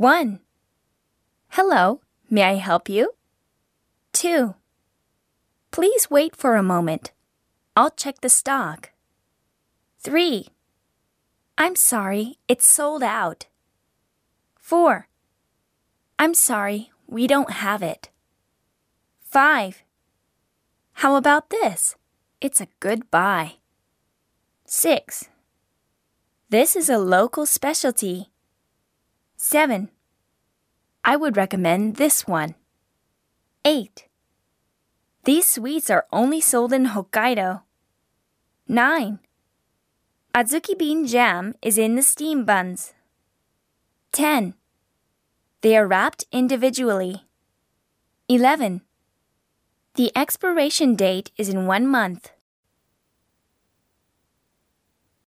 1. Hello, may I help you? 2. Please wait for a moment. I'll check the stock. 3. I'm sorry, it's sold out. 4. I'm sorry, we don't have it. 5. How about this? It's a good buy. 6. This is a local specialty. 7. I would recommend this one. 8. These sweets are only sold in Hokkaido. 9. Azuki bean jam is in the steam buns. 10. They are wrapped individually. 11. The expiration date is in one month.